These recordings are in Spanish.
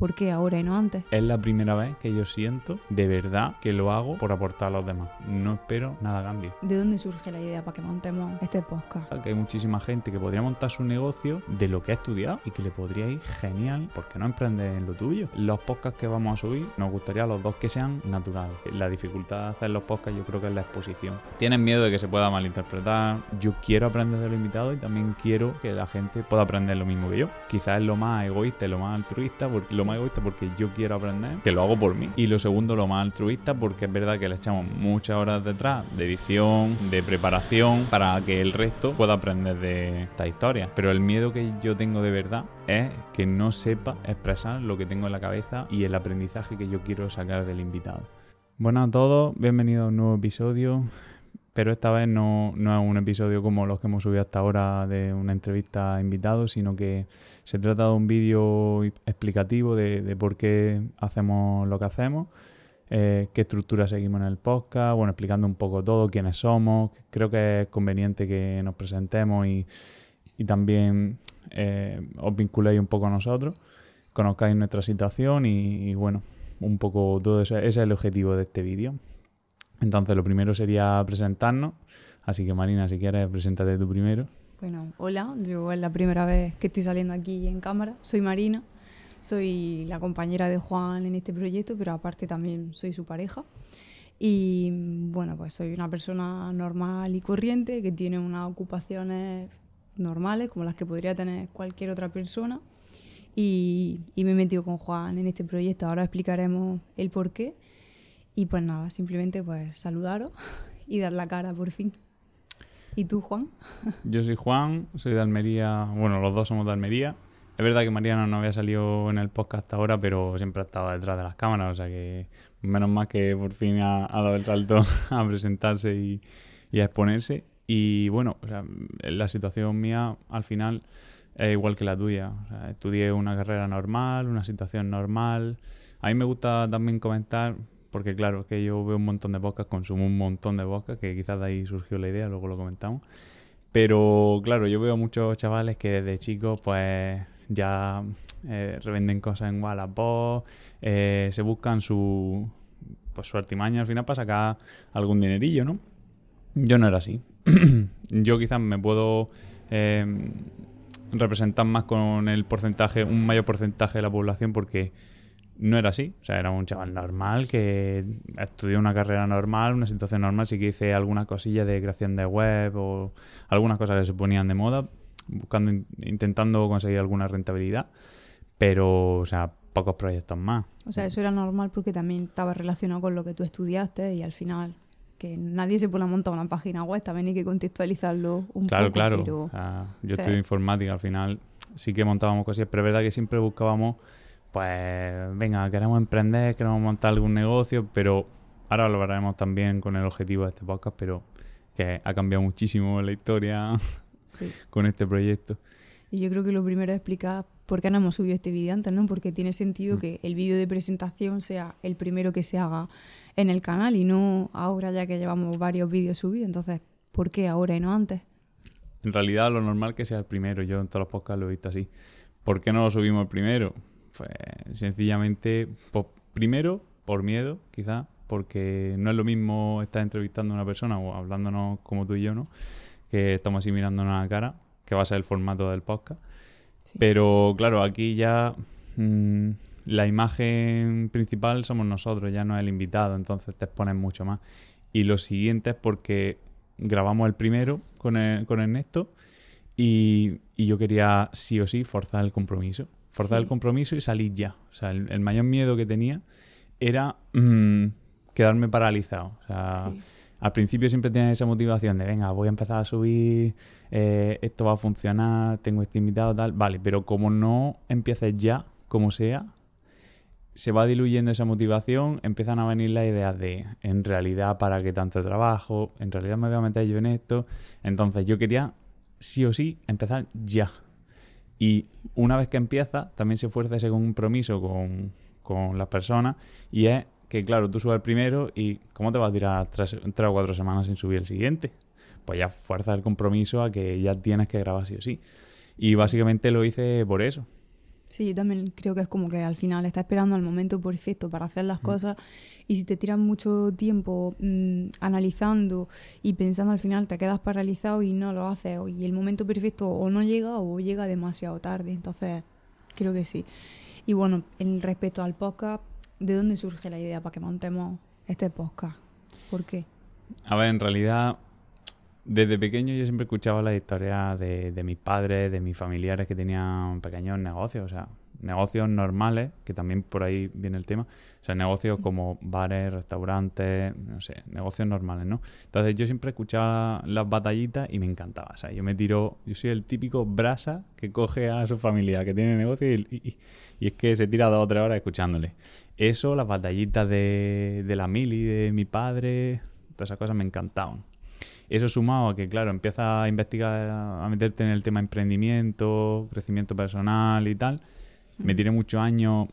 ¿Por qué ahora y no antes? Es la primera vez que yo siento de verdad que lo hago por aportar a los demás. No espero nada a cambio. ¿De dónde surge la idea para que montemos este podcast? Que hay muchísima gente que podría montar su negocio de lo que ha estudiado y que le podría ir genial porque no emprende en lo tuyo. Los podcasts que vamos a subir nos gustaría a los dos que sean naturales. La dificultad de hacer los podcasts yo creo que es la exposición. Tienen miedo de que se pueda malinterpretar. Yo quiero aprender de los invitados y también quiero que la gente pueda aprender lo mismo que yo. Quizás es lo más egoísta y lo más altruista porque lo egoísta porque yo quiero aprender, que lo hago por mí. Y lo segundo, lo más altruista, porque es verdad que le echamos muchas horas detrás de edición, de preparación, para que el resto pueda aprender de esta historia. Pero el miedo que yo tengo de verdad es que no sepa expresar lo que tengo en la cabeza y el aprendizaje que yo quiero sacar del invitado. Bueno a todos, bienvenidos a un nuevo episodio pero esta vez no, no, es un episodio como los que hemos subido hasta ahora de una entrevista a invitados, sino que se trata de un vídeo explicativo de, por qué hacemos lo que hacemos, eh, qué estructura seguimos en el podcast, bueno, explicando un poco todo, quiénes somos. Creo que es conveniente que nos presentemos y, y también eh, os vinculéis un poco a nosotros, conozcáis nuestra situación y, y bueno, un poco todo eso, ese es el objetivo de este vídeo. Entonces, lo primero sería presentarnos. Así que, Marina, si quieres, preséntate tú primero. Bueno, hola, yo es la primera vez que estoy saliendo aquí en cámara. Soy Marina, soy la compañera de Juan en este proyecto, pero aparte también soy su pareja. Y bueno, pues soy una persona normal y corriente que tiene unas ocupaciones normales, como las que podría tener cualquier otra persona. Y, y me he metido con Juan en este proyecto. Ahora explicaremos el por qué y pues nada, simplemente pues saludaros y dar la cara por fin. ¿Y tú, Juan? Yo soy Juan, soy de Almería, bueno, los dos somos de Almería. Es verdad que Mariana no había salido en el podcast hasta ahora, pero siempre ha estado detrás de las cámaras, o sea que menos mal que por fin ha, dado el salto a presentarse y, a exponerse. Y bueno, o sea, la situación mía al final es igual que la tuya. O sea, estudié una carrera normal, una situación normal. A mí me gusta también comentar, porque claro, es que yo veo un montón de podcasts, consumo un montón de podcasts, que quizás de ahí surgió la idea, luego lo comentamos. Pero claro, yo veo muchos chavales que desde chicos pues ya eh, revenden cosas en Wallapop, eh, se buscan su, pues, su artimaña al final para sacar algún dinerillo, ¿no? Yo no era así. yo quizás me puedo eh, representar más con el porcentaje, un mayor porcentaje de la población porque no era así. O sea, era un chaval normal que estudió una carrera normal, una situación normal. Sí que hice alguna cosilla de creación de web o algunas cosas que se ponían de moda, buscando, intentando conseguir alguna rentabilidad. Pero, o sea, pocos proyectos más. O sea, eso era normal porque también estaba relacionado con lo que tú estudiaste y al final que nadie se pone a montar una página web, también hay que contextualizarlo un claro, poco. Claro, claro. yo estudio informática, al final sí que montábamos cosas, pero es verdad que siempre buscábamos pues venga, queremos emprender, queremos montar algún negocio, pero ahora lo veremos también con el objetivo de este podcast, pero que ha cambiado muchísimo la historia con este proyecto. Y yo creo que lo primero es explicar por qué no hemos subido este vídeo antes, ¿no? Porque tiene sentido mm. que el vídeo de presentación sea el primero que se haga en el canal y no ahora ya que llevamos varios vídeos subidos. Entonces, ¿por qué ahora y no antes? En realidad lo normal que sea el primero, yo en todos los podcasts lo he visto así. ¿Por qué no lo subimos el primero? Pues sencillamente, primero, por miedo, quizá, porque no es lo mismo estar entrevistando a una persona o hablándonos como tú y yo, ¿no? Que estamos así mirándonos a la cara, que va a ser el formato del podcast. Pero claro, aquí ya mm, la imagen principal somos nosotros, ya no es el invitado, entonces te expones mucho más. Y lo siguiente es porque grabamos el primero con, con Ernesto y, y yo quería sí o sí forzar el compromiso forzar el compromiso y salir ya. O sea, el, mayor miedo que tenía era mm, quedarme paralizado. O sea, al principio siempre tenía esa motivación de, venga, voy a empezar a subir, eh, esto va a funcionar, tengo este invitado, tal. Vale, pero como no empieces ya, como sea, se va diluyendo esa motivación, empiezan a venir las ideas de, en realidad, ¿para qué tanto trabajo? En realidad me voy a meter yo en esto. Entonces yo quería, sí o sí, empezar ya. Y una vez que empieza, también se fuerza ese compromiso con, con las personas y es que, claro, tú subes el primero y ¿cómo te vas a tirar tres, o cuatro semanas sin subir el siguiente? Pues ya fuerza el compromiso a que ya tienes que grabar sí o sí. Y básicamente lo hice por eso. Sí, yo también creo que es como que al final estás esperando al momento perfecto para hacer las Mm. cosas y si te tiras mucho tiempo mm, analizando y pensando al final te quedas paralizado y no lo haces y el momento perfecto o no llega o llega demasiado tarde. Entonces, creo que sí. Y bueno, en respecto al podcast, ¿de dónde surge la idea para que montemos este podcast? ¿Por qué? A ver, en realidad, desde pequeño yo siempre escuchaba las historias de, de mis padres, de mis familiares que tenían pequeños negocios, o sea, negocios normales, que también por ahí viene el tema, o sea, negocios como bares, restaurantes, no sé, negocios normales, ¿no? Entonces yo siempre escuchaba las batallitas y me encantaba, o sea, yo me tiro, yo soy el típico brasa que coge a su familia que tiene negocio y, y- y es que se tira dos o tres horas escuchándole. Eso, las batallitas de, de la mili, de mi padre, todas esas cosas me encantaban. Eso sumado a que, claro, empiezas a investigar, a meterte en el tema emprendimiento, crecimiento personal y tal. Me tiré muchos años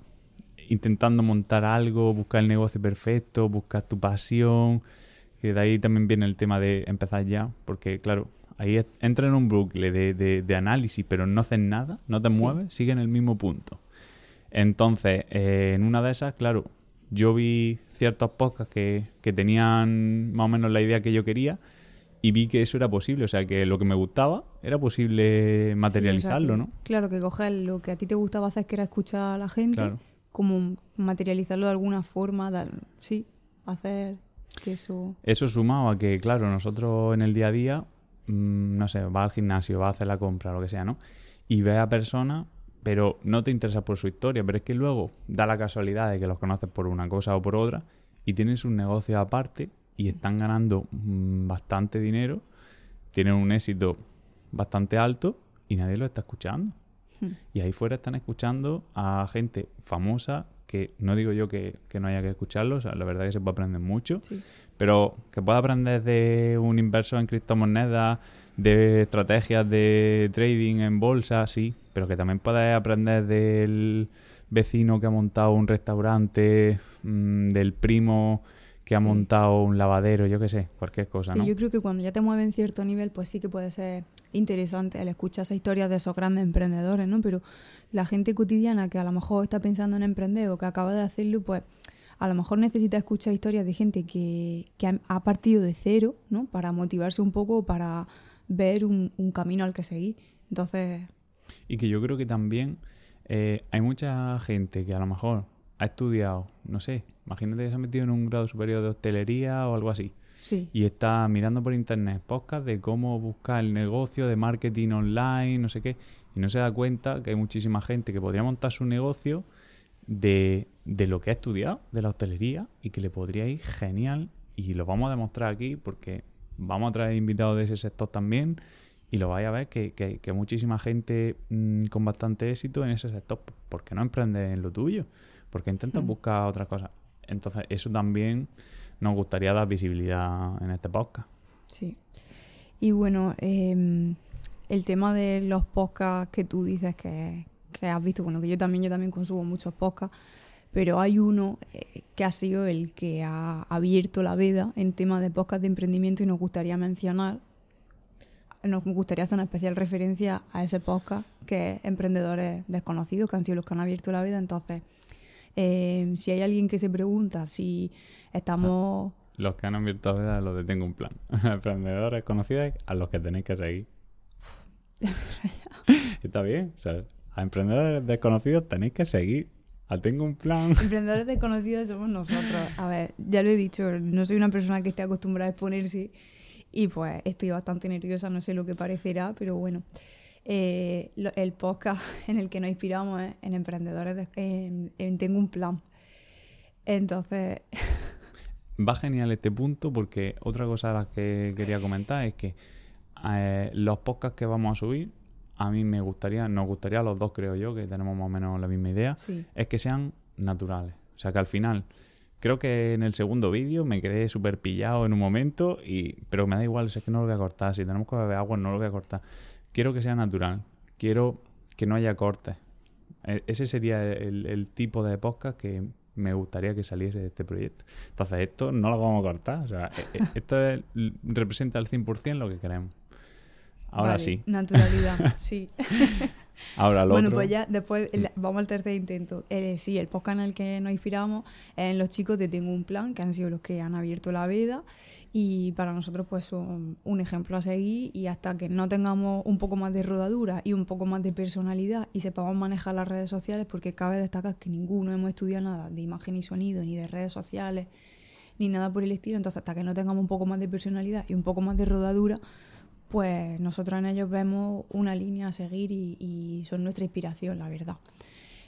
intentando montar algo, buscar el negocio perfecto, buscar tu pasión, que de ahí también viene el tema de empezar ya, porque claro, ahí entra en un bucle de, de- de análisis, pero no haces nada, no te Sí. mueves, sigue en el mismo punto. Entonces, eh, en una de esas, claro, yo vi ciertos podcasts que, que tenían más o menos la idea que yo quería y vi que eso era posible, o sea, que lo que me gustaba era posible materializarlo, Sí, o sea ¿no? Claro, que coger lo que a ti te gustaba hacer, que era escuchar a la gente, Claro. como materializarlo de alguna forma, dar- sí, hacer que eso... Eso sumado a que, claro, nosotros en el día a día, mm, no sé, vas al gimnasio, vas a hacer la compra, lo que sea, ¿no? Y ves a personas, pero no te interesa por su historia, pero es que luego da la casualidad de que los conoces por una cosa o por otra y tienen sus negocios aparte y están ganando mm, bastante dinero, tienen un éxito bastante alto y nadie lo está escuchando. Hmm. Y ahí fuera están escuchando a gente famosa que no digo yo que, que no haya que escucharlo, o sea, la verdad que se puede aprender mucho, Sí. pero que pueda aprender de un inversor en criptomonedas, de estrategias de trading en bolsa, sí, pero que también puedes aprender del vecino que ha montado un restaurante, mm, del primo que ha Sí. montado un lavadero, yo qué sé, cualquier cosa, Sí, ¿no? yo creo que cuando ya te mueve en cierto nivel, pues sí que puede ser interesante el escuchar esas historias de esos grandes emprendedores, ¿no? Pero la gente cotidiana que a lo mejor está pensando en emprender o que acaba de hacerlo, pues a lo mejor necesita escuchar historias de gente que, que ha- ha partido de cero, ¿no? Para motivarse un poco, para ver un, un camino al que seguir. Entonces, Y que yo creo que también eh, hay mucha gente que a lo mejor ha estudiado, no sé, imagínate que se ha metido en un grado superior de hostelería o algo así. sí, y está mirando por internet podcast de cómo buscar el negocio de marketing online, no sé qué, y no se da cuenta que hay muchísima gente que podría montar su negocio de, de lo que ha estudiado, de la hostelería, y que le podría ir genial, y lo vamos a demostrar aquí porque vamos a traer invitados de ese sector también, y lo vais a ver que, que, que muchísima gente mm, con bastante éxito en ese sector, porque no emprende en lo tuyo, porque intentas Mm. buscar otras cosas. Entonces, eso también nos gustaría dar visibilidad en este podcast. sí. Y bueno, em, el tema de los podcasts que tú dices que, que has visto, bueno, que yo también, yo también consumo muchos podcasts, pero hay uno eh, que ha sido el que ha abierto la veda en tema de podcast de emprendimiento y nos gustaría mencionar, nos gustaría hacer una especial referencia a ese podcast que es Emprendedores Desconocidos, que han sido los que han abierto la veda. Entonces, eh, si hay alguien que se pregunta si estamos... Los que han abierto veda los de Tengo un Plan. Emprendedores conocidos a los que tenéis que seguir. Está bien. O sea, a emprendedores desconocidos tenéis que seguir. A Tengo un Plan. Emprendedores desconocidos somos nosotros. A ver, ya lo he dicho, no soy una persona que esté acostumbrada a exponerse y pues estoy bastante nerviosa, no sé lo que parecerá, pero bueno. Eh, lo- el podcast en el que nos inspiramos es en Emprendedores, de- en, en Tengo un Plan. Entonces, Va genial este punto porque otra cosa de las que quería comentar es que eh, los podcasts que vamos a subir, a mí me gustaría, nos gustaría a los dos creo yo, que tenemos más o menos la misma idea, sí. es que sean naturales. O sea, que al final, creo que en el segundo vídeo me quedé súper pillado en un momento, y pero me da igual, es que no lo voy a cortar. Si tenemos que beber agua, no lo voy a cortar. Quiero que sea natural. Quiero que no haya cortes. E- Ese sería el, el tipo de podcast que me gustaría que saliese de este proyecto. Entonces, esto no lo vamos a cortar. O sea, e- e- esto es- representa al 100% lo que queremos. Ahora Vale, sí. Naturalidad, sí. Ahora lo bueno, otro. pues ya después el- vamos al tercer intento. Eh, sí, el podcast en el que nos inspiramos es en los chicos de Tengo un Plan, que han sido los que han abierto la veda y para nosotros pues son un ejemplo a seguir y hasta que no tengamos un poco más de rodadura y un poco más de personalidad y sepamos manejar las redes sociales, porque cabe destacar que ninguno hemos estudiado nada de imagen y sonido, ni de redes sociales, ni nada por el estilo, entonces hasta que no tengamos un poco más de personalidad y un poco más de rodadura, pues nosotros en ellos vemos una línea a seguir y, y son nuestra inspiración, la verdad.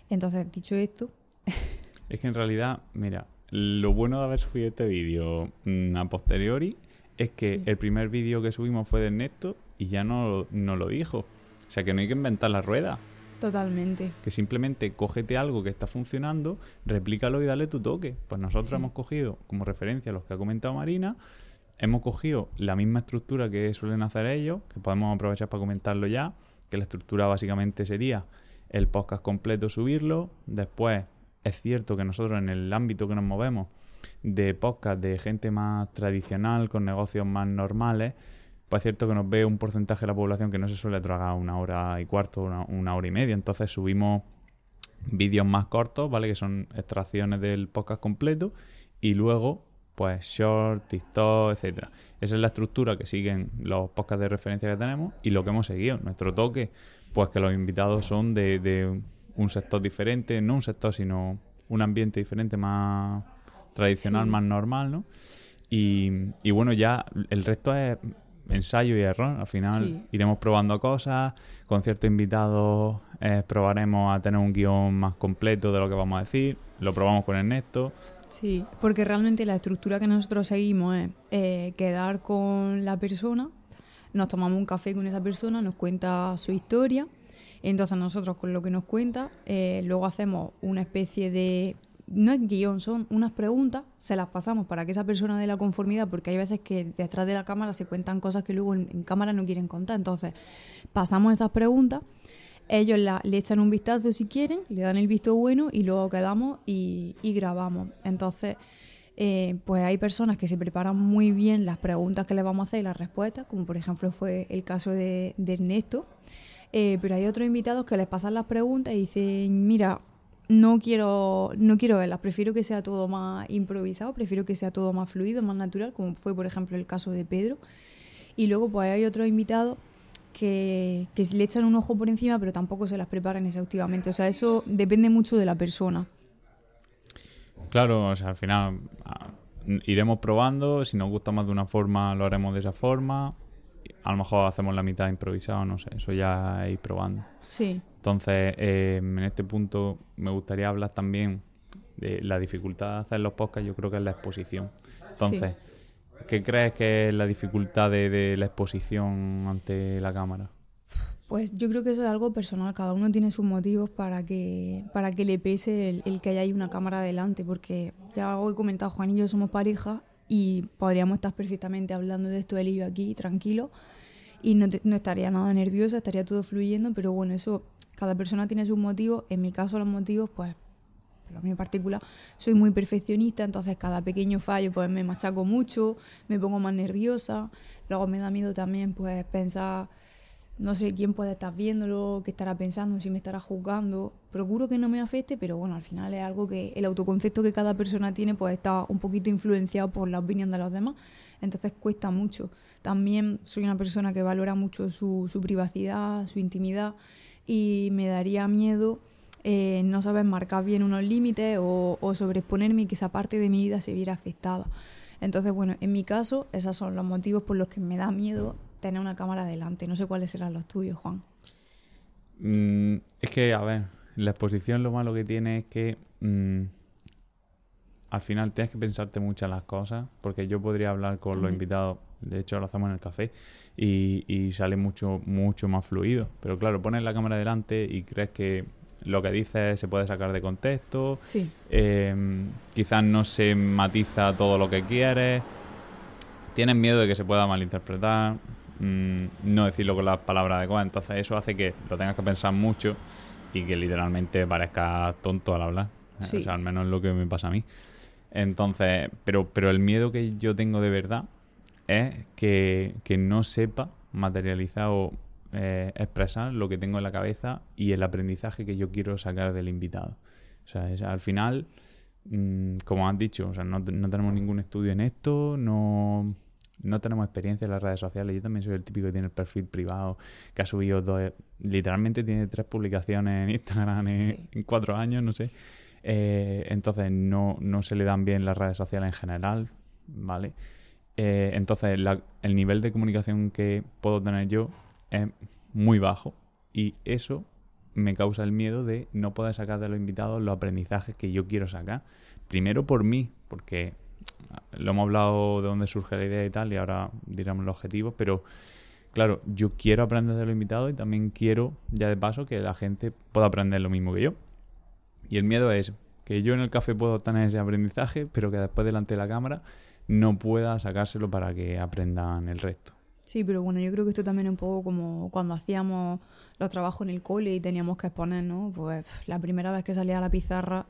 Entonces, dicho esto, Es que en realidad, mira, lo bueno de haber subido este vídeo mm, a posteriori es que Sí. el primer vídeo que subimos fue de Ernesto y ya no, no lo dijo. O sea que no hay que inventar la rueda. totalmente. Que simplemente cógete algo que está funcionando, replícalo y dale tu toque. Pues nosotros Sí. hemos cogido como referencia los que ha comentado Marina, hemos cogido la misma estructura que suelen hacer ellos, que podemos aprovechar para comentarlo ya, que la estructura básicamente sería el podcast completo subirlo, después es cierto que nosotros en el ámbito que nos movemos de podcast de gente más tradicional, con negocios más normales, pues es cierto que nos ve un porcentaje de la población que no se suele tragar una hora y cuarto, una, una hora y media. Entonces subimos vídeos más cortos, ¿vale? Que son extracciones del podcast completo. Y luego, pues, short, TikTok, etcétera. Esa es la estructura que siguen los podcasts de referencia que tenemos y lo que hemos seguido. Nuestro toque, pues que los invitados son de, de un sector diferente, no un sector, sino un ambiente diferente, más tradicional, Sí. más normal, ¿no? Y, y bueno, ya el resto es ensayo y error. Al final Sí. iremos probando cosas. Con ciertos invitados eh, probaremos a tener un guion más completo de lo que vamos a decir. Lo probamos con Ernesto. Sí, porque realmente la estructura que nosotros seguimos es eh, quedar con la persona, nos tomamos un café con esa persona, nos cuenta su historia, entonces nosotros con lo que nos cuenta, eh, luego hacemos una especie de, no es guion, son unas preguntas, se las pasamos para que esa persona dé la conformidad, porque hay veces que detrás de la cámara se cuentan cosas que luego en, en cámara no quieren contar, entonces pasamos esas preguntas. Ellos le echan un vistazo si quieren, le dan el visto bueno y luego quedamos y, grabamos. Entonces, eh, pues hay personas que se preparan muy bien las preguntas que le vamos a hacer y las respuestas, como por ejemplo fue el caso de, de Ernesto. Eh, pero hay otros invitados que les pasan las preguntas y dicen, mira, no quiero, no quiero verlas, prefiero que sea todo más improvisado, prefiero que sea todo más fluido, más natural, como fue por ejemplo el caso de Pedro. Y luego pues hay otros invitados que, que le echan un ojo por encima, pero tampoco se las preparan exhaustivamente. O sea, eso depende mucho de la persona. Claro, o sea, al final ah, iremos probando. Si nos gusta más de una forma, lo haremos de esa forma. A lo mejor hacemos la mitad improvisado, no sé. Eso ya ir probando. Sí, Entonces, eh, en este punto me gustaría hablar también de la dificultad de hacer los podcasts, yo creo que es la exposición. Entonces, ¿qué crees que es la dificultad de, la exposición ante la cámara? Pues yo creo que eso es algo personal, cada uno tiene sus motivos para que, para que le pese el, que haya una cámara delante, porque ya os he comentado, Juan y yo somos pareja y podríamos estar perfectamente hablando de esto él y aquí, tranquilo, y no, te- no estaría nada nerviosa, estaría todo fluyendo, pero bueno, eso, cada persona tiene sus motivos, en mi caso los motivos, pues, por lo mío en particular, soy muy perfeccionista, entonces cada pequeño fallo pues me machaco mucho, me pongo más nerviosa, luego me da miedo también pues pensar no sé quién puede estar viéndolo, qué estará pensando, si me estará juzgando. Procuro que no me afecte, pero bueno, al final es algo que el autoconcepto que cada persona tiene pues está un poquito influenciado por la opinión de los demás. Entonces cuesta mucho. También soy una persona que valora mucho su, su privacidad, su intimidad y me daría miedo eh, no saber marcar bien unos límites o, o sobreexponerme y que esa parte de mi vida se viera afectada. Entonces, bueno, en mi caso, esos son los motivos por los que me da miedo tener una cámara delante. No sé cuáles serán los tuyos, Juan. Mm, es que, a ver, la exposición lo malo que tiene es que mm, al final tienes que pensarte muchas las cosas, porque yo podría hablar con los invitados, de hecho lo hacemos en el café, y, y sale mucho, mucho más fluido. Pero claro, pones la cámara delante y crees que lo que dices se puede sacar de contexto, Sí, eh, quizás no se matiza todo lo que quieres, tienes miedo de que se pueda malinterpretar, mm, no decirlo con las palabras adecuadas, entonces eso hace que lo tengas que pensar mucho y que literalmente parezca tonto al hablar. Eh, Sí. O sea, al menos es lo que me pasa a mí. Entonces, pero, pero el miedo que yo tengo de verdad es que, que no sepa materializar o eh, expresar lo que tengo en la cabeza y el aprendizaje que yo quiero sacar del invitado. O sea, es- al final, mm, como has dicho, o sea, no, no tenemos ningún estudio en esto, no, no tenemos experiencia en las redes sociales. Yo también soy el típico que tiene el perfil privado, que ha subido dos, literalmente tiene tres publicaciones en Instagram en, Sí. en cuatro años, no sé. Eh, entonces no, no se le dan bien las redes sociales en general, ¿vale? Eh, entonces la- el nivel de comunicación que puedo tener yo es muy bajo y eso me causa el miedo de no poder sacar de los invitados los aprendizajes que yo quiero sacar. Primero por mí, porque lo hemos hablado de dónde surge la idea y tal, y ahora diremos los objetivos, pero claro, yo quiero aprender de los invitados y también quiero, ya de paso, que la gente pueda aprender lo mismo que yo. Y el miedo es que yo en el café puedo tener ese aprendizaje, pero que después delante de la cámara no pueda sacárselo para que aprendan el resto. Sí, pero bueno, yo creo que esto también es un poco como cuando hacíamos los trabajos en el cole y teníamos que exponer, ¿no? Pues la primera vez que salía a la pizarra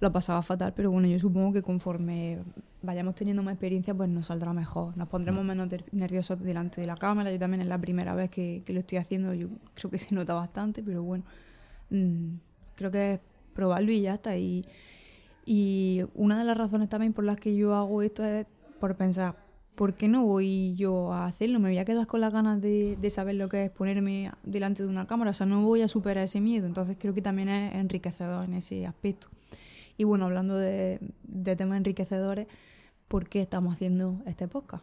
lo pasaba fatal, pero bueno, yo supongo que conforme vayamos teniendo más experiencia, pues nos saldrá mejor. Nos pondremos menos ter- nerviosos delante de la cámara. Yo también es la primera vez que, que lo estoy haciendo, yo creo que se nota bastante, pero bueno, mm, creo que es probarlo y ya está. Y, y una de las razones también por las que yo hago esto es por pensar, ¿por qué no voy yo a hacerlo? Me voy a quedar con las ganas de, de saber lo que es ponerme delante de una cámara, o sea, no voy a superar ese miedo, entonces creo que también es enriquecedor en ese aspecto. Y bueno, hablando de, de temas enriquecedores, ¿por qué estamos haciendo este podcast?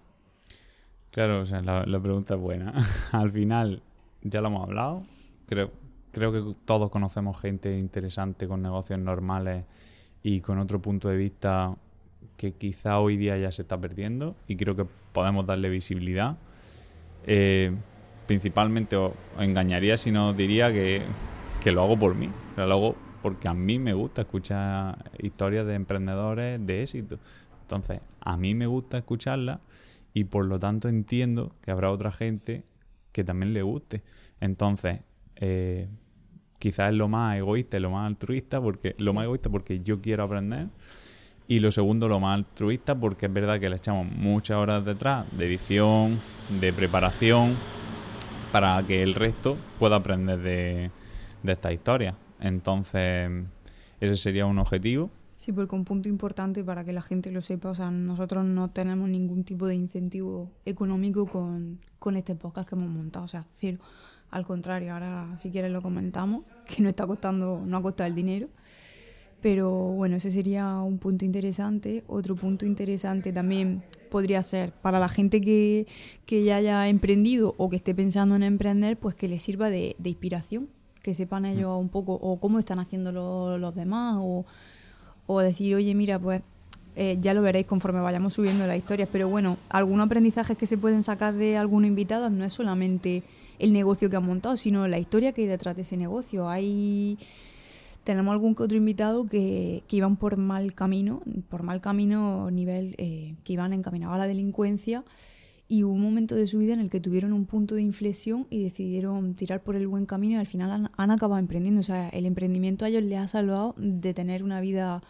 Claro, o sea, la, pregunta es buena. Al final, ya lo hemos hablado. Creo, creo que todos conocemos gente interesante con negocios normales y con otro punto de vista que quizá hoy día ya se está perdiendo y creo que podemos darle visibilidad. Eh, principalmente os, engañaría si no diría que, que lo hago por mí. Lo hago porque a mí me gusta escuchar historias de emprendedores de éxito. Entonces, a mí me gusta escucharlas y por lo tanto entiendo que habrá otra gente que también le guste. Entonces, eh, quizás es lo más egoísta y lo más altruista, porque lo más egoísta porque yo quiero aprender. Y lo segundo, lo más altruista, porque es verdad que le echamos muchas horas detrás de edición, de preparación, para que el resto pueda aprender de, de esta historia. Entonces, ese sería un objetivo. Sí, porque un punto importante para que la gente lo sepa, o sea, nosotros no tenemos ningún tipo de incentivo económico con, con este podcast que hemos montado, o sea, cero. Al contrario, ahora si quieres lo comentamos, que no está costando, no ha costado el dinero. Pero bueno, ese sería un punto interesante. Otro punto interesante también podría ser para la gente que, que ya haya emprendido o que esté pensando en emprender, pues que les sirva de, de inspiración, que sepan ellos un poco o cómo están haciendo lo- los demás o, o decir, oye, mira, pues eh, ya lo veréis conforme vayamos subiendo las historias, pero bueno, algunos aprendizajes que se pueden sacar de algunos invitados no es solamente el negocio que han montado, sino la historia que hay detrás de ese negocio. Hay tenemos algún que otro invitado que, que iban por mal camino, por mal camino nivel eh, que iban encaminados a la delincuencia y hubo un momento de su vida en el que tuvieron un punto de inflexión y decidieron tirar por el buen camino y al final han, han acabado emprendiendo. O sea, el emprendimiento a ellos les ha salvado de tener una vida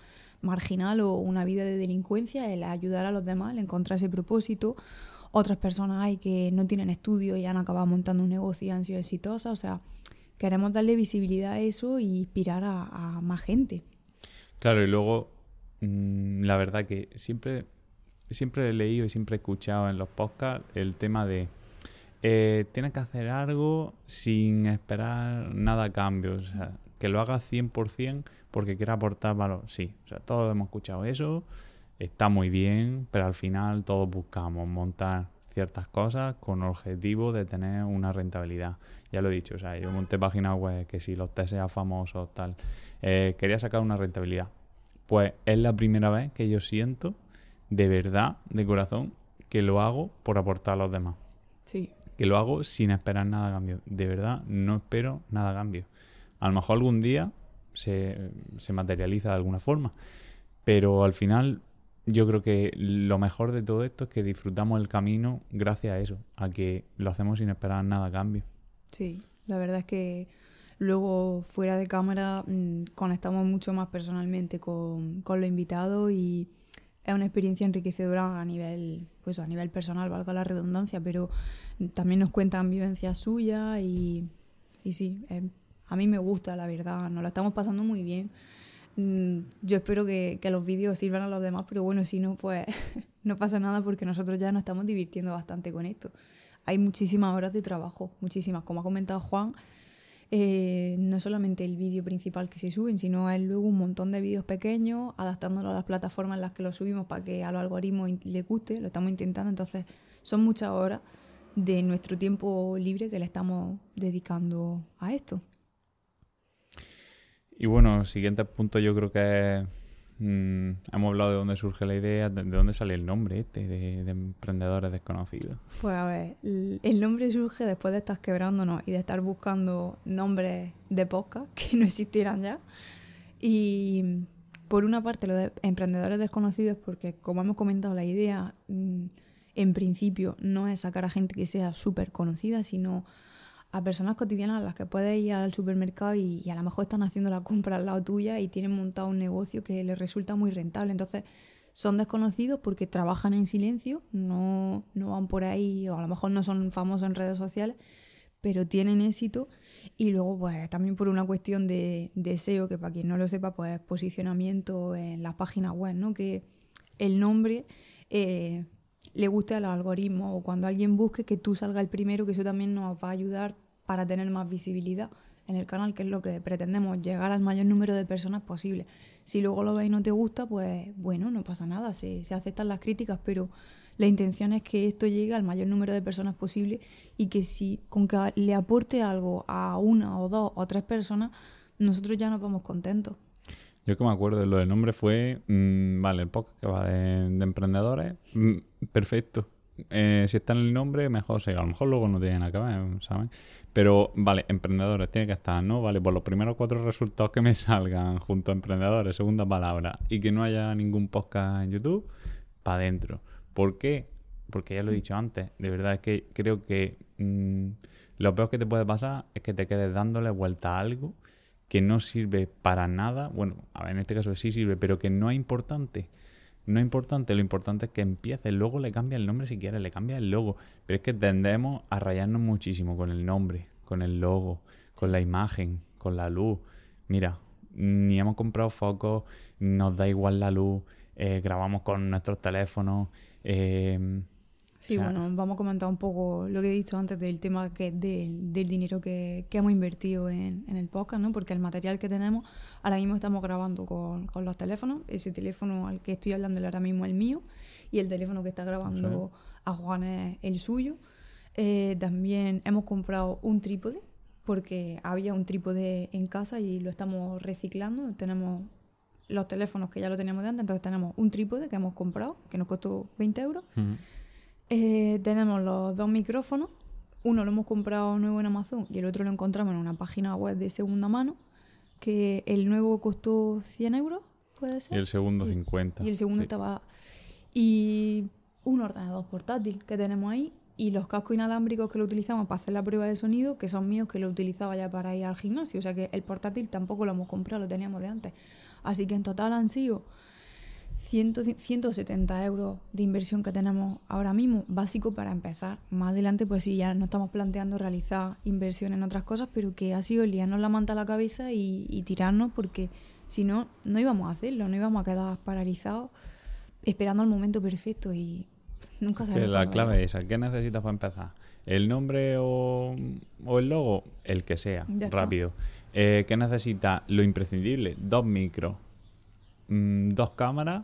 marginal o una vida de delincuencia, el ayudar a los demás, el encontrar ese propósito. Otras personas hay que no tienen estudios y han acabado montando un negocio y han sido exitosas. O sea, queremos darle visibilidad a eso y inspirar a, más gente. Claro, y luego, mm, la verdad que siempre, siempre he leído y siempre he escuchado en los podcasts el tema de eh, tienes que hacer algo sin esperar nada a cambio. O sea, que lo hagas 100% porque quieras aportar valor. Sí, o sea, todos hemos escuchado eso, está muy bien, pero al final todos buscamos montar ciertas cosas con el objetivo de tener una rentabilidad. Ya lo he dicho, o sea, yo monté páginas web que si los test sean famosos, tal, eh, quería sacar una rentabilidad. Pues es la primera vez que yo siento, de verdad, de corazón, que lo hago por aportar a los demás. Sí, Que lo hago sin esperar nada a cambio. De verdad, no espero nada a cambio. A lo mejor algún día se, se materializa de alguna forma. Pero al final, yo creo que lo mejor de todo esto es que disfrutamos el camino gracias a eso, a que lo hacemos sin esperar nada a cambio. sí. La verdad es que luego fuera de cámara mm, conectamos mucho más personalmente con, con los invitados y es una experiencia enriquecedora a nivel, pues a nivel personal, valga la redundancia, pero también nos cuentan vivencias suyas y, y sí, a mí me gusta, la verdad, nos la estamos pasando muy bien. Mm, yo espero que, que los vídeos sirvan a los demás, pero bueno, si no, pues no pasa nada porque nosotros ya nos estamos divirtiendo bastante con esto. Hay muchísimas horas de trabajo, muchísimas. Como ha comentado Juan, eh, no solamente el vídeo principal que se suben, sino hay luego un montón de vídeos pequeños, adaptándolo a las plataformas en las que lo subimos para que a los algoritmos les guste, lo estamos intentando. Entonces, son muchas horas de nuestro tiempo libre que le estamos dedicando a esto. Y bueno, siguiente punto yo creo que mm, hemos hablado de dónde surge la idea, de, dónde sale el nombre este de, emprendedores desconocidos. Pues a ver, el, nombre surge después de estar quebrándonos y de estar buscando nombres de podcast que no existieran ya. Y por una parte lo de emprendedores desconocidos porque como hemos comentado la idea mm, en principio no es sacar a gente que sea súper conocida, sino a personas cotidianas a las que puedes ir al supermercado y, a lo mejor están haciendo la compra al lado tuya y tienen montado un negocio que les resulta muy rentable. Entonces, son desconocidos porque trabajan en silencio, no, no van por ahí, o a lo mejor no son famosos en redes sociales, pero tienen éxito. Y luego, pues también por una cuestión de, deseo que para quien no lo sepa, pues posicionamiento en las páginas web, ¿no? Que el nombre eh, le guste a los algoritmos o cuando alguien busque que tú salga el primero, que eso también nos va a ayudar para tener más visibilidad en el canal, que es lo que pretendemos, llegar al mayor número de personas posible. Si luego lo ves y no te gusta, pues bueno, no pasa nada, se, se aceptan las críticas, pero la intención es que esto llegue al mayor número de personas posible y que si con que le aporte algo a una o dos o tres personas, nosotros ya nos vamos contentos. Yo que me acuerdo lo del nombre fue, mm, vale, el podcast que va de, emprendedores, mm, perfecto. Eh, si está en el nombre, mejor sea. A lo mejor luego no tiene que ver, ¿sabes? Pero, vale, emprendedores tiene que estar, ¿no? Vale, por los primeros cuatro resultados que me salgan junto a emprendedores, segunda palabra, y que no haya ningún podcast en YouTube, para adentro. ¿Por qué? Porque ya lo he dicho antes, de verdad es que creo que mm, lo peor que te puede pasar es que te quedes dándole vuelta a algo que no sirve para nada. Bueno, a ver, en este caso sí sirve, pero que no es importante no es importante, lo importante es que empiece. Luego le cambia el nombre si quiere, le cambia el logo. Pero es que tendemos a rayarnos muchísimo con el nombre, con el logo, con la imagen, con la luz. Mira, ni hemos comprado focos, nos da igual la luz, eh, grabamos con nuestros teléfonos. Eh, Sí, bueno, vamos a comentar un poco lo que he dicho antes del tema que del, del dinero que, que, hemos invertido en, en, el podcast, ¿no? Porque el material que tenemos, ahora mismo estamos grabando con, con, los teléfonos. Ese teléfono al que estoy hablando ahora mismo es el mío y el teléfono que está grabando a Juan es el suyo. Eh, también hemos comprado un trípode porque había un trípode en casa y lo estamos reciclando. Tenemos los teléfonos que ya lo teníamos de antes, entonces tenemos un trípode que hemos comprado, que nos costó 20 euros. Eh, tenemos los dos micrófonos. Uno lo hemos comprado nuevo en Amazon y el otro lo encontramos en una página web de segunda mano. Que el nuevo costó 100 euros, puede ser. Y el segundo 50. Y el segundo estaba. Y un ordenador portátil que tenemos ahí y los cascos inalámbricos que lo utilizamos para hacer la prueba de sonido, que son míos, que lo utilizaba ya para ir al gimnasio. O sea que el portátil tampoco lo hemos comprado, lo teníamos de antes. Así que en total han sido 170 euros de inversión que tenemos ahora mismo, básico para empezar. Más adelante, pues sí, ya no estamos planteando realizar inversión en otras cosas, pero que ha sido liarnos la manta a la cabeza y, tirarnos, porque si no, no íbamos a hacerlo, no íbamos a quedar paralizados esperando el momento perfecto y nunca sabemos. la clave es esa, ¿qué necesitas para empezar? ¿El nombre o, el logo? El que sea, rápido. Eh, ¿Qué necesitas? Lo imprescindible, dos micros, mm, dos cámaras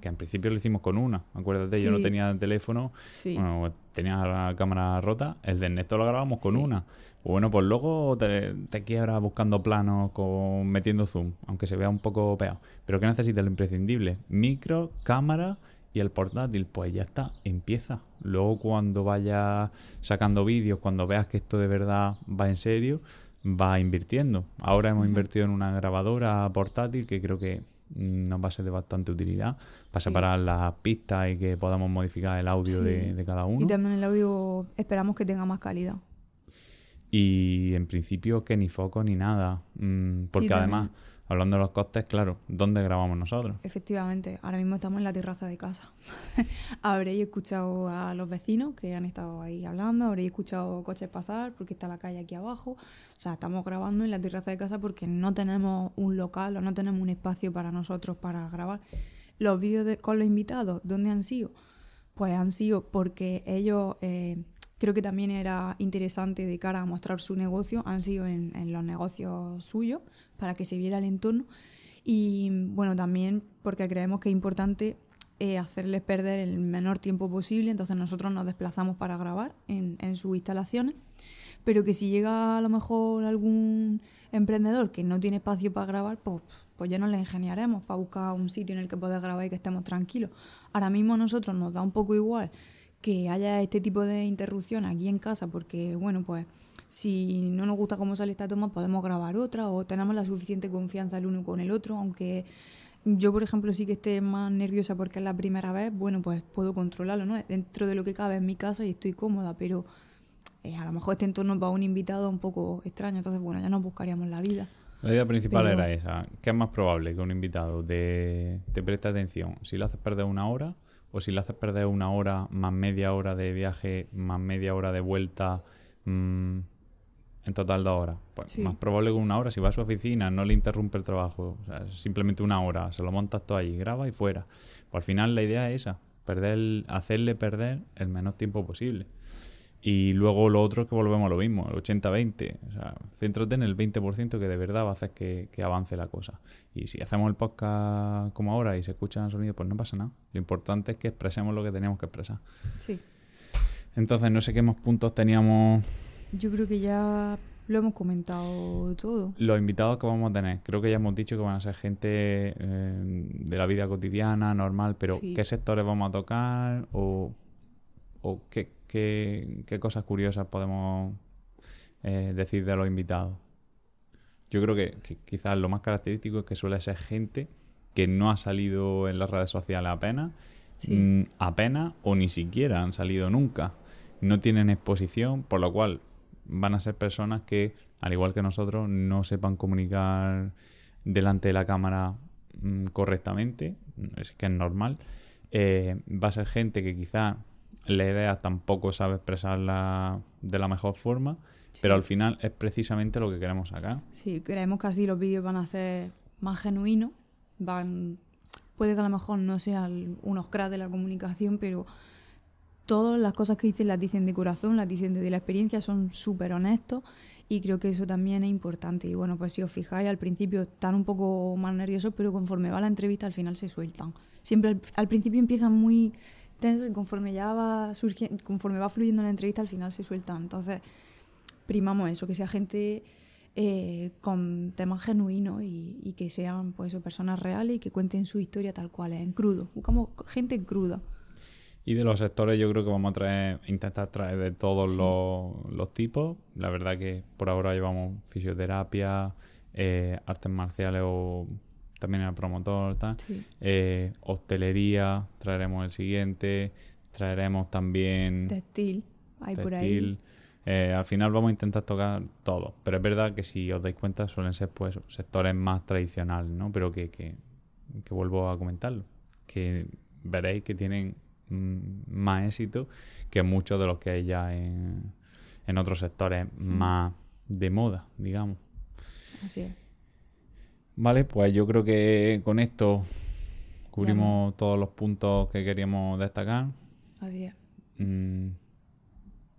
que en principio lo hicimos con una. Acuérdate, yo no tenía el teléfono, bueno, tenía la cámara rota, el de Ernesto lo grabamos con una. Bueno, pues luego te, te quiebras buscando planos, con, metiendo zoom, aunque se vea un poco peor. Pero ¿qué necesitas? Lo imprescindible. Micro, cámara y el portátil. Pues ya está, empieza. Luego cuando vayas sacando vídeos, cuando veas que esto de verdad va en serio, va invirtiendo. Ahora hemos invertido en una grabadora portátil que creo que nos va a ser de bastante utilidad. Para separar las pistas y que podamos modificar el audio de, cada uno. Y también el audio esperamos que tenga más calidad. Y en principio que ni foco ni nada, mm, porque además hablando de los costes, claro, ¿dónde grabamos nosotros? Efectivamente, ahora mismo estamos en la terraza de casa. habréis escuchado a los vecinos que han estado ahí hablando, habréis escuchado coches pasar porque está la calle aquí abajo. O sea, estamos grabando en la terraza de casa porque no tenemos un local o no tenemos un espacio para nosotros para grabar. Los vídeos con los invitados, ¿dónde han sido? Pues han sido porque ellos... Eh, creo que también era interesante de cara a mostrar su negocio, han sido en, los negocios suyos, para que se viera el entorno. Y bueno, también porque creemos que es importante eh, hacerles perder el menor tiempo posible, entonces nosotros nos desplazamos para grabar en, en sus instalaciones, pero que si llega a lo mejor algún emprendedor que no tiene espacio para grabar, pues, pues ya nos le ingeniaremos para buscar un sitio en el que poder grabar y que estemos tranquilos. Ahora mismo a nosotros nos da un poco igual que haya este tipo de interrupción aquí en casa, porque bueno, pues si no nos gusta cómo sale esta toma, podemos grabar otra o tenemos la suficiente confianza el uno con el otro, aunque yo, por ejemplo, sí que esté más nerviosa porque es la primera vez, bueno, pues puedo controlarlo, ¿no? Dentro de lo que cabe en mi casa y estoy cómoda, pero eh, a lo mejor este entorno para un invitado un poco extraño, entonces, bueno, ya nos buscaríamos la vida. La idea principal era esa. ¿Qué es más probable que un invitado te, te preste atención si lo haces perder una hora o si le haces perder una hora más media hora de viaje, más media hora de vuelta, mm, en total dos horas. Pues más probable que una hora, si va a su oficina, no le interrumpe el trabajo, o sea, simplemente una hora, se lo montas todo allí, graba y fuera. Pues al final la idea es esa, perder, hacerle perder el menor tiempo posible. Y luego lo otro es que volvemos a lo mismo, el 80-20. O sea, céntrate en el 20% que de verdad va a hacer que, avance la cosa. Y si hacemos el podcast como ahora y se escuchan el sonido, pues no pasa nada. Lo importante es que expresemos lo que tenemos que expresar. Sí. Entonces, no sé qué más puntos teníamos. Yo creo que ya lo hemos comentado todo. Los invitados que vamos a tener, creo que ya hemos dicho que van a ser gente eh, de la vida cotidiana, normal, pero ¿qué sectores vamos a tocar? ¿O, o qué, qué, cosas curiosas podemos eh, decir de los invitados. Yo creo que, quizás lo más característico es que suele ser gente que no ha salido en las redes sociales apenas, mm, apenas o ni siquiera han salido nunca. No tienen exposición, por lo cual van a ser personas que, al igual que nosotros, no sepan comunicar delante de la cámara mm, correctamente, es que es normal. Eh, va a ser gente que quizá la idea tampoco sabe expresarla de la mejor forma, pero al final es precisamente lo que queremos sacar. Sí, creemos que así los vídeos van a ser más genuinos, van puede que a lo mejor no sean unos cracks de la comunicación, pero todas las cosas que dicen las dicen de corazón, las dicen desde la experiencia, son súper honestos y creo que eso también es importante. Y bueno, pues si os fijáis, al principio están un poco más nerviosos, pero conforme va la entrevista al final se sueltan. Siempre al principio empiezan muy tenso y conforme ya va surgiendo, conforme va fluyendo la entrevista, al final se suelta. Entonces, primamos eso, que sea gente eh, con temas genuinos y, que sean pues personas reales y que cuenten su historia tal cual es, en crudo. Buscamos gente cruda. Y de los sectores yo creo que vamos a traer, intentar traer de todos los, tipos. La verdad que por ahora llevamos fisioterapia, eh, artes marciales o también el promotor, tal. Eh, hostelería, traeremos el siguiente, traeremos también... Textil, hay por ahí. Eh, al final vamos a intentar tocar todo, pero es verdad que si os dais cuenta suelen ser pues sectores más tradicionales, ¿no? Pero que, que, vuelvo a comentarlo, que veréis que tienen más éxito que muchos de los que hay ya en, en otros sectores más de moda, digamos. Así es. Vale, pues yo creo que con esto cubrimos todos los puntos que queríamos destacar. Así es. Mm,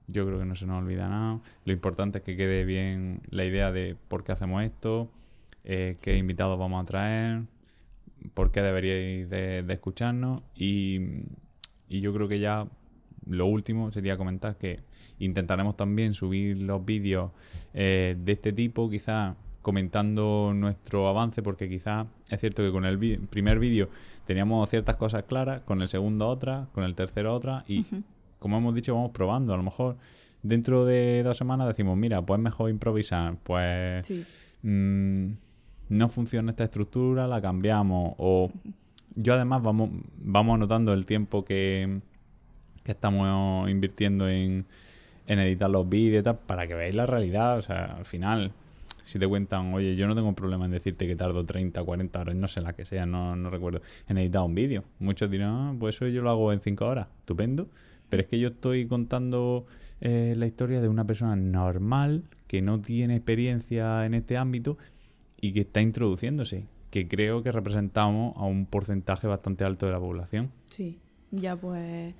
yo creo que no se nos olvida nada. Lo importante es que quede bien la idea de por qué hacemos esto, eh, qué invitados vamos a traer, por qué deberíais de, escucharnos y, yo creo que ya lo último sería comentar que intentaremos también subir los vídeos eh, de este tipo, quizás comentando nuestro avance, porque quizás es cierto que con el primer vídeo teníamos ciertas cosas claras, con el segundo otras, con el tercero otras, y como hemos dicho, vamos probando. A lo mejor dentro de dos semanas decimos, mira, pues mejor improvisar, pues mm, no funciona esta estructura, la cambiamos, o yo además vamos, vamos anotando el tiempo que, que estamos invirtiendo en, en editar los vídeos y tal, para que veáis la realidad, o sea, al final si te cuentan, oye, yo no tengo problema en decirte que tardo 30, 40 horas, no sé la que sea, no, no recuerdo, en editar un vídeo. Muchos dirán, ah, pues eso yo lo hago en 5 horas, estupendo. Pero es que yo estoy contando eh, la historia de una persona normal que no tiene experiencia en este ámbito y que está introduciéndose, que creo que representamos a un porcentaje bastante alto de la población. Sí, ya pues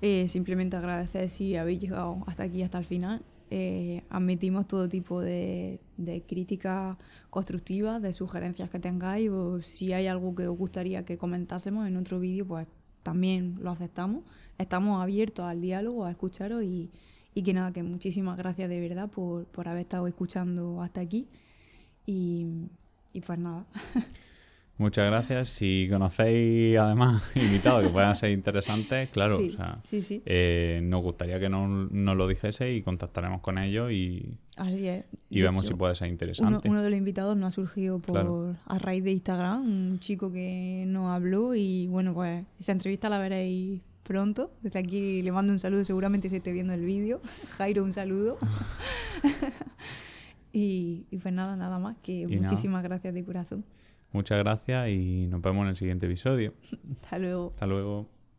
eh, simplemente agradecer si habéis llegado hasta aquí, hasta el final. Eh, admitimos todo tipo de, de críticas constructivas, de sugerencias que tengáis o si hay algo que os gustaría que comentásemos en otro vídeo, pues también lo aceptamos. Estamos abiertos al diálogo, a escucharos y, y que nada, que muchísimas gracias de verdad por, por haber estado escuchando hasta aquí y, y pues nada. Muchas gracias. Si conocéis además invitados que puedan ser interesantes, claro, Sí, o sea, sí, sí. eh, nos gustaría que nos, nos lo dijese y contactaremos con ellos y, Así es. y vemos hecho, si puede ser Uno, interesante. uno de los invitados nos ha surgido por, Claro. a raíz de Instagram, un chico que nos habló y bueno, pues esa entrevista la veréis pronto. Desde aquí le mando un saludo, seguramente se esté viendo el vídeo. Jairo, un saludo. y, y pues nada, nada más, que Y nada. muchísimas gracias de corazón. Muchas gracias y nos vemos en el siguiente episodio. Hasta luego. Hasta luego.